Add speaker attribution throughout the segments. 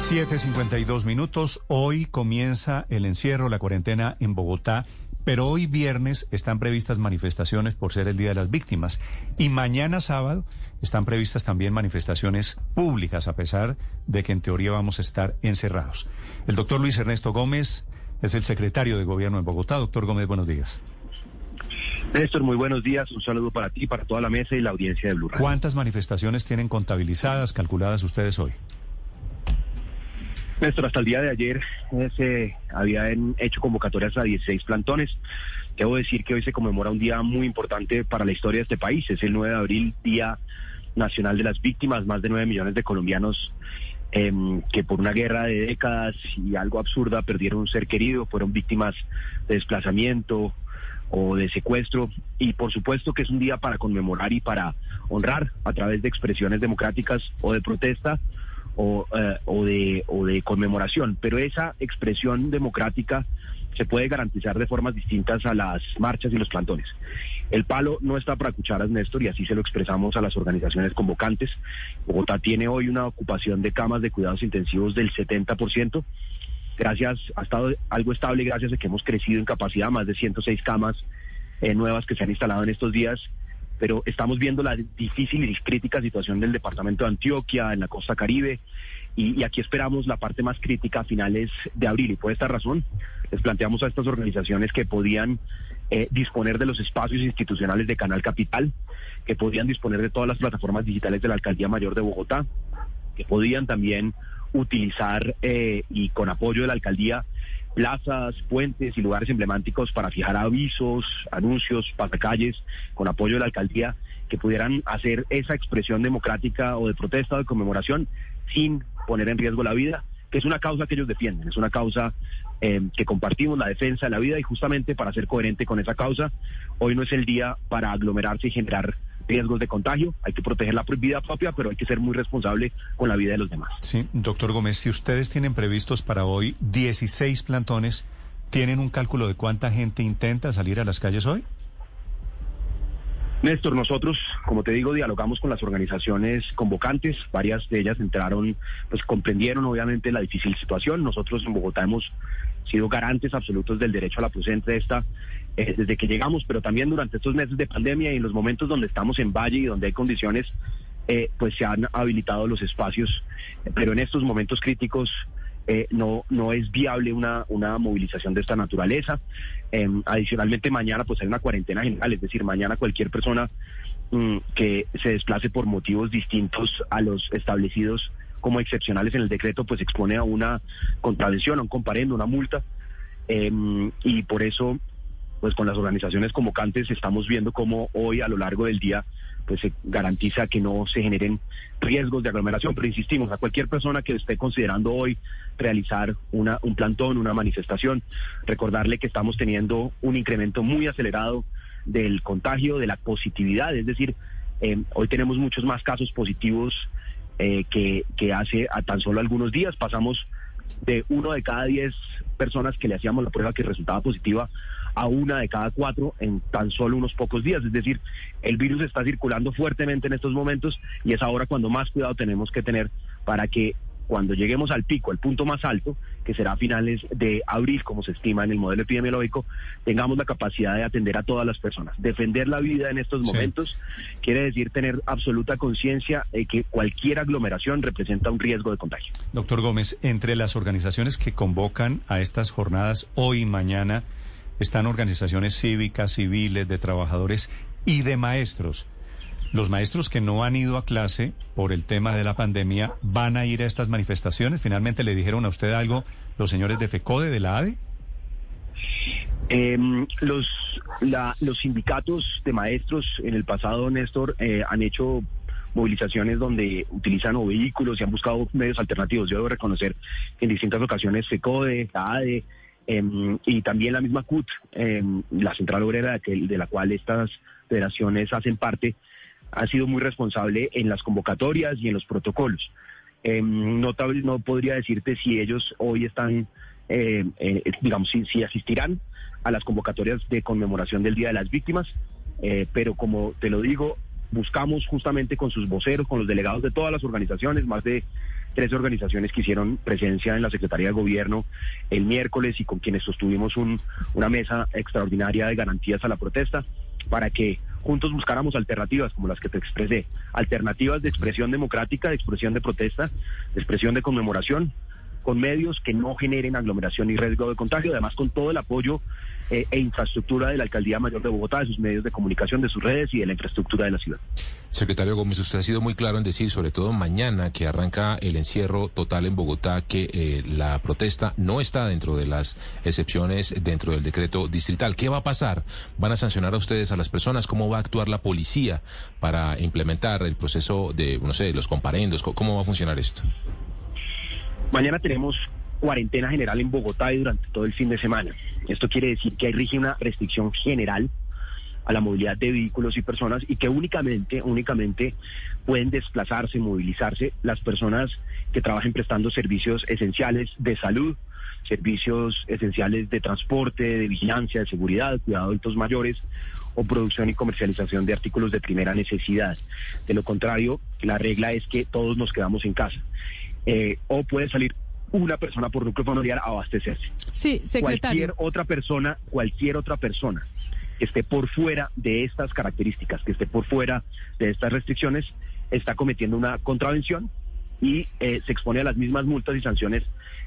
Speaker 1: 7.52 minutos. Hoy comienza el encierro, la cuarentena en Bogotá, pero hoy viernes están previstas manifestaciones por ser el Día de las Víctimas y mañana sábado están previstas también manifestaciones públicas, a pesar de que en teoría vamos a estar encerrados. El doctor Luis Ernesto Gómez es el secretario de Gobierno en Bogotá. Doctor Gómez, buenos días.
Speaker 2: Néstor, muy buenos días. Un saludo para ti, para toda la mesa y la audiencia de Blue Radio.
Speaker 1: ¿Cuántas manifestaciones tienen contabilizadas, calculadas ustedes hoy?
Speaker 2: Néstor, hasta el día de ayer eh, se habían hecho convocatorias a 16 plantones. Debo decir que hoy se conmemora un día muy importante para la historia de este país. Es el 9 de abril, Día Nacional de las Víctimas. Más de 9 millones de colombianos em, que por una guerra de décadas y algo absurda perdieron un ser querido, fueron víctimas de desplazamiento o de secuestro. Y por supuesto que es un día para conmemorar y para honrar a través de expresiones democráticas o de protesta o, eh, o, de, o de conmemoración, pero esa expresión democrática se puede garantizar de formas distintas a las marchas y los plantones. El palo no está para cucharas, Néstor, y así se lo expresamos a las organizaciones convocantes. Bogotá tiene hoy una ocupación de camas de cuidados intensivos del 70%. Gracias, ha estado algo estable gracias a que hemos crecido en capacidad, más de 106 camas eh, nuevas que se han instalado en estos días pero estamos viendo la difícil y crítica situación del departamento de Antioquia, en la costa caribe, y, aquí esperamos la parte más crítica a finales de abril. Y por esta razón les planteamos a estas organizaciones que podían eh, disponer de los espacios institucionales de Canal Capital, que podían disponer de todas las plataformas digitales de la Alcaldía Mayor de Bogotá, que podían también utilizar eh, y con apoyo de la alcaldía plazas, puentes y lugares emblemáticos para fijar avisos, anuncios, pasacalles, con apoyo de la alcaldía, que pudieran hacer esa expresión democrática o de protesta o de conmemoración sin poner en riesgo la vida, que es una causa que ellos defienden, es una causa eh, que compartimos, la defensa de la vida, y justamente para ser coherente con esa causa, hoy no es el día para aglomerarse y generar riesgos de contagio, hay que proteger la vida propia, pero hay que ser muy responsable con la vida de los demás.
Speaker 1: Sí, doctor Gómez, si ustedes tienen previstos para hoy 16 plantones, ¿tienen un cálculo de cuánta gente intenta salir a las calles hoy?
Speaker 2: Néstor, nosotros, como te digo, dialogamos con las organizaciones convocantes, varias de ellas entraron, pues comprendieron obviamente la difícil situación. Nosotros en Bogotá hemos sido garantes absolutos del derecho a la presente esta eh, desde que llegamos, pero también durante estos meses de pandemia y en los momentos donde estamos en Valle y donde hay condiciones, eh, pues se han habilitado los espacios, pero en estos momentos críticos eh, no, no es viable una, una movilización de esta naturaleza. Em, adicionalmente, mañana pues hay una cuarentena general, es decir, mañana cualquier persona mm, que se desplace por motivos distintos a los establecidos como excepcionales en el decreto, pues expone a una contravención, a un comparendo, una multa. Em, y por eso pues con las organizaciones convocantes estamos viendo cómo hoy a lo largo del día pues se garantiza que no se generen riesgos de aglomeración, pero insistimos, a cualquier persona que esté considerando hoy realizar una, un plantón, una manifestación, recordarle que estamos teniendo un incremento muy acelerado del contagio, de la positividad, es decir, eh, hoy tenemos muchos más casos positivos eh, que, que hace a tan solo algunos días, pasamos de uno de cada diez personas que le hacíamos la prueba que resultaba positiva a una de cada cuatro en tan solo unos pocos días. Es decir, el virus está circulando fuertemente en estos momentos y es ahora cuando más cuidado tenemos que tener para que cuando lleguemos al pico, al punto más alto, que será a finales de abril, como se estima en el modelo epidemiológico, tengamos la capacidad de atender a todas las personas. Defender la vida en estos momentos quiere decir tener absoluta conciencia de que cualquier aglomeración representa un riesgo de contagio.
Speaker 1: Doctor Gómez, entre las organizaciones que convocan a estas jornadas hoy y mañana están organizaciones cívicas, civiles, de trabajadores y de maestros. Los maestros que no han ido a clase por el tema de la pandemia van a ir a estas manifestaciones. Finalmente le dijeron a usted algo los señores de FECODE, de la ADE.
Speaker 2: Em, los, sindicatos de maestros en el pasado, Néstor, eh, han hecho movilizaciones donde utilizan o vehículos y han buscado medios alternativos. Yo debo reconocer en distintas ocasiones FECODE, ADE em, y también la misma CUT, em, la central obrera de la cual estas federaciones hacen parte, ha sido muy responsable en las convocatorias y en los protocolos. Em, no, podría decirte si ellos hoy están, eh, eh, digamos, si, si asistirán a las convocatorias de conmemoración del Día de las Víctimas, eh, pero como te lo digo, buscamos justamente con sus voceros, con los delegados de todas las organizaciones, más de 13 organizaciones que hicieron presencia en la Secretaría de Gobierno el miércoles y con quienes sostuvimos un- una mesa extraordinaria de garantías a la protesta para que juntos buscáramos alternativas como las que te expresé, alternativas de expresión democrática, de expresión de protesta, de expresión de conmemoración, con medios que no generen aglomeración y riesgo de contagio, además con todo el apoyo eh, e infraestructura de la Alcaldía Mayor de Bogotá, de sus medios de comunicación, de sus redes y de la infraestructura de la ciudad.
Speaker 3: Secretario Gómez, usted ha sido muy claro en decir, sobre todo mañana que arranca el encierro total en Bogotá, que eh, la protesta no está dentro de las excepciones dentro del decreto distrital. ¿Qué va a pasar? ¿Van a sancionar a ustedes a las personas? ¿Cómo va a actuar la policía para implementar el proceso de, no sé, los comparendos? ¿Cómo- ¿Cómo va a funcionar esto?
Speaker 2: Mañana tenemos cuarentena general en Bogotá y durante todo el fin de semana. Esto quiere decir que hay rige una restricción general a la movilidad de vehículos y personas y que únicamente, únicamente pueden desplazarse, movilizarse las personas que trabajen prestando servicios esenciales de salud, servicios esenciales de transporte, de vigilancia, de seguridad, cuidado de adultos mayores o producción y comercialización de artículos de primera necesidad. De lo contrario, la regla es que todos nos quedamos en casa. Eh, o puede salir una persona por núcleo familiar a abastecerse.
Speaker 4: Sí, secretario.
Speaker 2: Cualquier otra persona, cualquier otra persona que esté por fuera de estas características, que esté por fuera de estas restricciones, está cometiendo una contravención y eh, se expone a las mismas multas y sanciones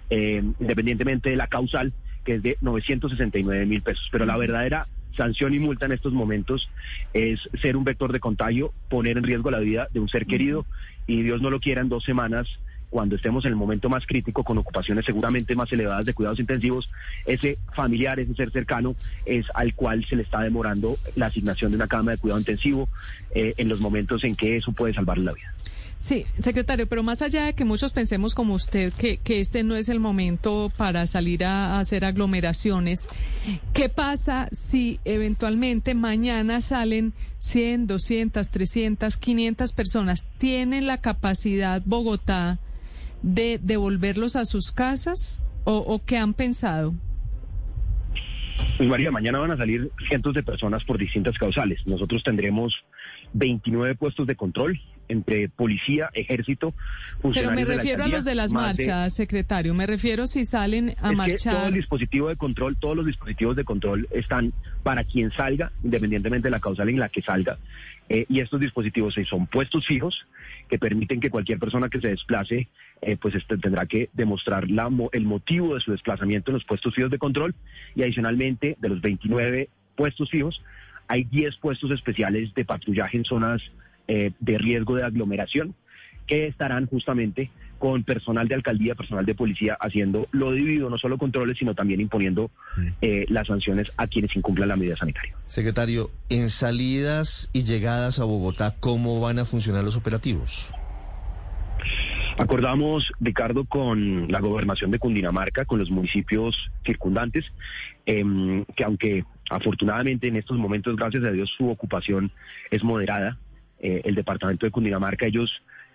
Speaker 2: eh, independientemente de la causal, que es de 969 mil pesos. Pero la verdadera sanción y multa en estos momentos es ser un vector de contagio, poner en riesgo la vida de un ser querido y Dios no lo quiera en dos semanas cuando estemos en el momento más crítico con ocupaciones seguramente más elevadas de cuidados intensivos, ese familiar, ese ser cercano es al cual se le está demorando la asignación de una cama de cuidado intensivo eh, en los momentos en que eso puede salvarle la vida.
Speaker 4: Sí, secretario, pero más allá de que muchos pensemos como usted que, que este no es el momento para salir a, hacer aglomeraciones, ¿qué pasa si eventualmente mañana salen 100, 200, 300, 500 personas? ¿Tienen la capacidad Bogotá de devolverlos a sus casas o, o qué han pensado?
Speaker 2: Pues María, mañana van a salir cientos de personas por distintas causales. Nosotros tendremos 29 puestos de control entre policía, ejército,
Speaker 4: Pero me
Speaker 2: funcionarios de la
Speaker 4: refiero a los de las
Speaker 2: de-
Speaker 4: marchas, secretario. Me refiero si salen a
Speaker 2: Es que todo el
Speaker 4: marchar.
Speaker 2: dispositivo de control, todos los dispositivos de control están para quien salga, independientemente de la causal en la que salga. Eh, y estos dispositivos son puestos fijos que permiten que cualquier persona que se desplace, eh, pues este, tendrá que demostrar el motivo de su desplazamiento en los puestos fijos de control. Y adicionalmente, de los 29 puestos fijos, hay 10 puestos especiales de patrullaje en zonas eh, de riesgo de aglomeración que estarán justamente con personal de alcaldía, personal de policía, haciendo lo debido, no solo controles, sino también imponiendo eh, las sanciones a quienes incumplan la medida sanitaria.
Speaker 5: Secretario, en salidas y llegadas a Bogotá, ¿cómo van a funcionar los operativos?
Speaker 2: Acordamos, Ricardo, con la gobernación de Cundinamarca, con los municipios circundantes, em, que aunque afortunadamente en estos momentos, gracias a Dios, su ocupación es moderada, eh, el departamento de Cundinamarca, ellos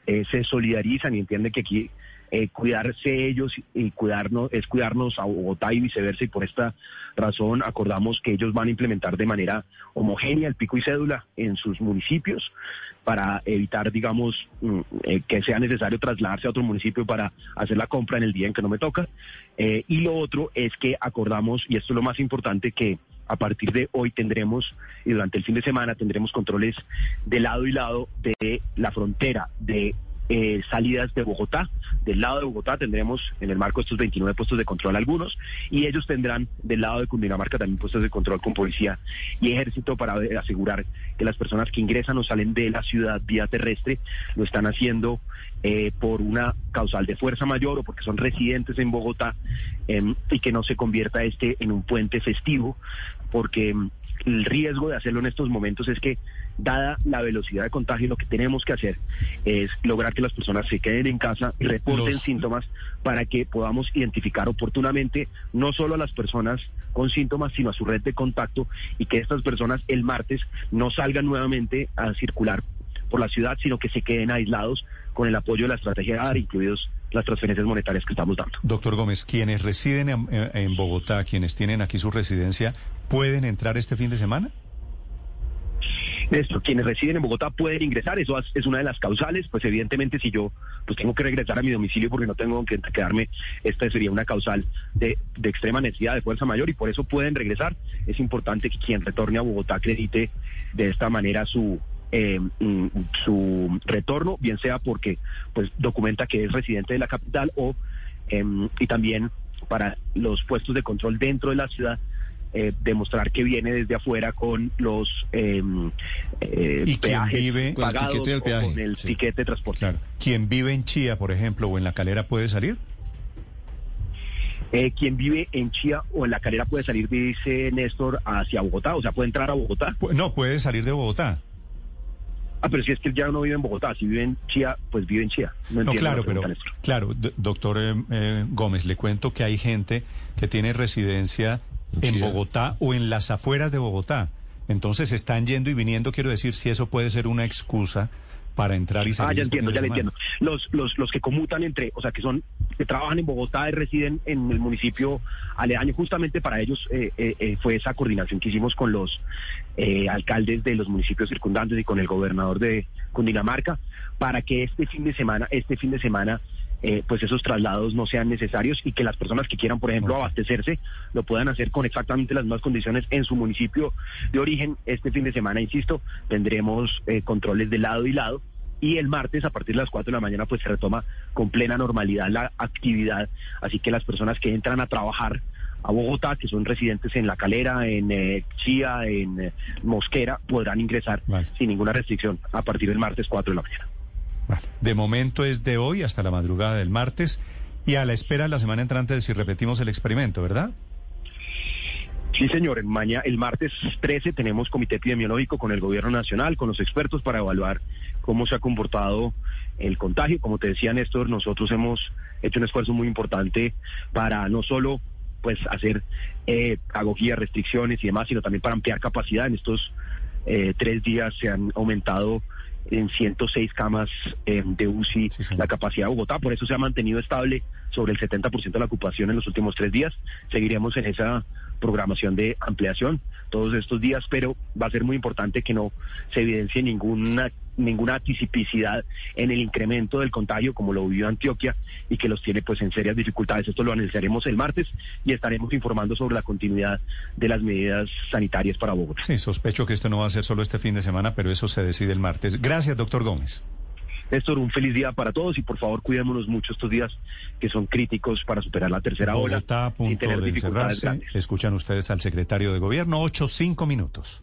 Speaker 2: eh, se solidarizan y entienden que aquí eh, cuidarse ellos y cuidarnos es cuidarnos a Bogotá y viceversa y por esta razón acordamos que ellos van a implementar de manera homogénea el pico y cédula en sus municipios para evitar digamos mm, eh, que sea necesario trasladarse a otro municipio para hacer la compra en el día en que no me toca. Eh, y lo otro es que acordamos y esto es lo más importante que a partir de hoy tendremos y durante el fin de semana tendremos controles de lado y lado de la frontera de eh, salidas de Bogotá. Del lado de Bogotá tendremos en el marco estos 29 puestos de control algunos y ellos tendrán del lado de Cundinamarca también puestos de control con policía y ejército para asegurar que las personas que ingresan o salen de la ciudad vía terrestre lo están haciendo eh, por una causal de fuerza mayor o porque son residentes en Bogotá em, y que no se convierta este en un puente festivo porque em, el riesgo de hacerlo en estos momentos es que, dada la velocidad de contagio, lo que tenemos que hacer es lograr que las personas se queden en casa y reporten
Speaker 1: Los-
Speaker 2: síntomas para que podamos identificar oportunamente no solo a las personas con síntomas, sino a su red de contacto y que estas personas el martes no salgan nuevamente a circular por la ciudad, sino que se queden aislados con el apoyo de la estrategia AR, incluidos las transferencias monetarias que estamos dando.
Speaker 1: Doctor Gómez, quienes residen en, en Bogotá, quienes tienen aquí su residencia, ¿pueden entrar este fin de semana?
Speaker 2: Néstor, quienes residen en Bogotá pueden ingresar, eso es una de las causales, pues evidentemente si yo pues tengo que regresar a mi domicilio porque no tengo que quedarme, esta sería una causal de, de extrema necesidad de fuerza mayor y por eso pueden regresar. Es importante que quien retorne a Bogotá acredite de esta manera su eh, mm, su retorno, bien sea porque pues documenta que es residente de la capital o em, y también para los puestos de control dentro de la ciudad eh, demostrar que viene desde afuera con los eh, eh,
Speaker 1: ¿Y quién
Speaker 2: peajes
Speaker 1: vive-
Speaker 5: Con el
Speaker 2: pagados
Speaker 5: tiquete del
Speaker 2: o
Speaker 5: peaje,
Speaker 2: con el
Speaker 5: sí.
Speaker 2: tiquete de transporte.
Speaker 1: Claro. ¿Quien vive en Chía, por ejemplo, o en La Calera puede salir?
Speaker 2: Eh, quien vive en Chía o en La Calera puede salir, dice Néstor, hacia Bogotá, o sea, puede entrar a Bogotá.
Speaker 1: No, puede salir de Bogotá.
Speaker 2: Ah, pero si es que él ya no vive en Bogotá, si vive en Chía, pues vive en Chía. No,
Speaker 1: No,
Speaker 2: entiendo
Speaker 1: claro,
Speaker 2: la
Speaker 1: pero claro, doctor eh, eh, Gómez, le cuento que hay gente que tiene residencia en. Bogotá o en las afueras de Bogotá. Entonces están yendo y viniendo, quiero decir, si eso puede ser una excusa para entrar y salir.
Speaker 2: Ah, ya entiendo, ya le entiendo. Los, los, los que conmutan entre, o sea, que son, que trabajan en Bogotá y residen en el municipio aledaño, justamente para ellos eh, eh, eh, fue esa coordinación que hicimos con los eh, alcaldes de los municipios circundantes y con el gobernador de Cundinamarca, para que este fin de semana, este fin de semana, eh, pues esos traslados no sean necesarios y que las personas que quieran, por ejemplo, abastecerse, lo puedan hacer con exactamente las mismas condiciones en su municipio de origen. Este fin de semana, insisto, tendremos eh, controles de lado y lado y el martes a partir de las 4 de la mañana pues se retoma con plena normalidad la actividad, así que las personas que entran a trabajar a Bogotá, que son residentes en La Calera, en eh, Chía, en eh, Mosquera, podrán ingresar
Speaker 1: Vale.
Speaker 2: sin ninguna restricción a partir del martes 4 de la mañana.
Speaker 1: Vale. De momento es de hoy hasta la madrugada del martes y a la espera la semana entrante de si repetimos el experimento, ¿verdad?
Speaker 2: Sí, señor. Mañana, el martes 13 tenemos comité epidemiológico con el gobierno nacional, con los expertos para evaluar cómo se ha comportado el contagio. Como te decía Néstor, nosotros hemos hecho un esfuerzo muy importante para no solo pues hacer eh, agogía, restricciones y demás, sino también para ampliar capacidad. En estos eh, tres días se han aumentado en 106 camas eh, de UCI
Speaker 1: Sí, señor.
Speaker 2: la capacidad de Bogotá, por eso se ha mantenido estable sobre el 70% de la ocupación en los últimos tres días. Seguiremos en esa programación de ampliación todos estos días, pero va a ser muy importante que no se evidencie ninguna ninguna tisipicidad en el incremento del contagio como lo vivió Antioquia y que los tiene pues en serias dificultades. Esto lo analizaremos el martes y estaremos informando sobre la continuidad de las medidas sanitarias para Bogotá.
Speaker 1: Sí, sospecho que esto no va a ser solo este fin de semana, pero eso se decide el martes. Gracias, doctor Gómez.
Speaker 2: Néstor, un feliz día para todos y por favor cuidémonos mucho estos días que son críticos para superar la tercera ola
Speaker 1: Bogotá a
Speaker 2: sin tener
Speaker 1: de
Speaker 2: dificultades.
Speaker 1: Escuchan ustedes al secretario de Gobierno, ocho, cinco minutos.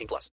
Speaker 6: 18 plus.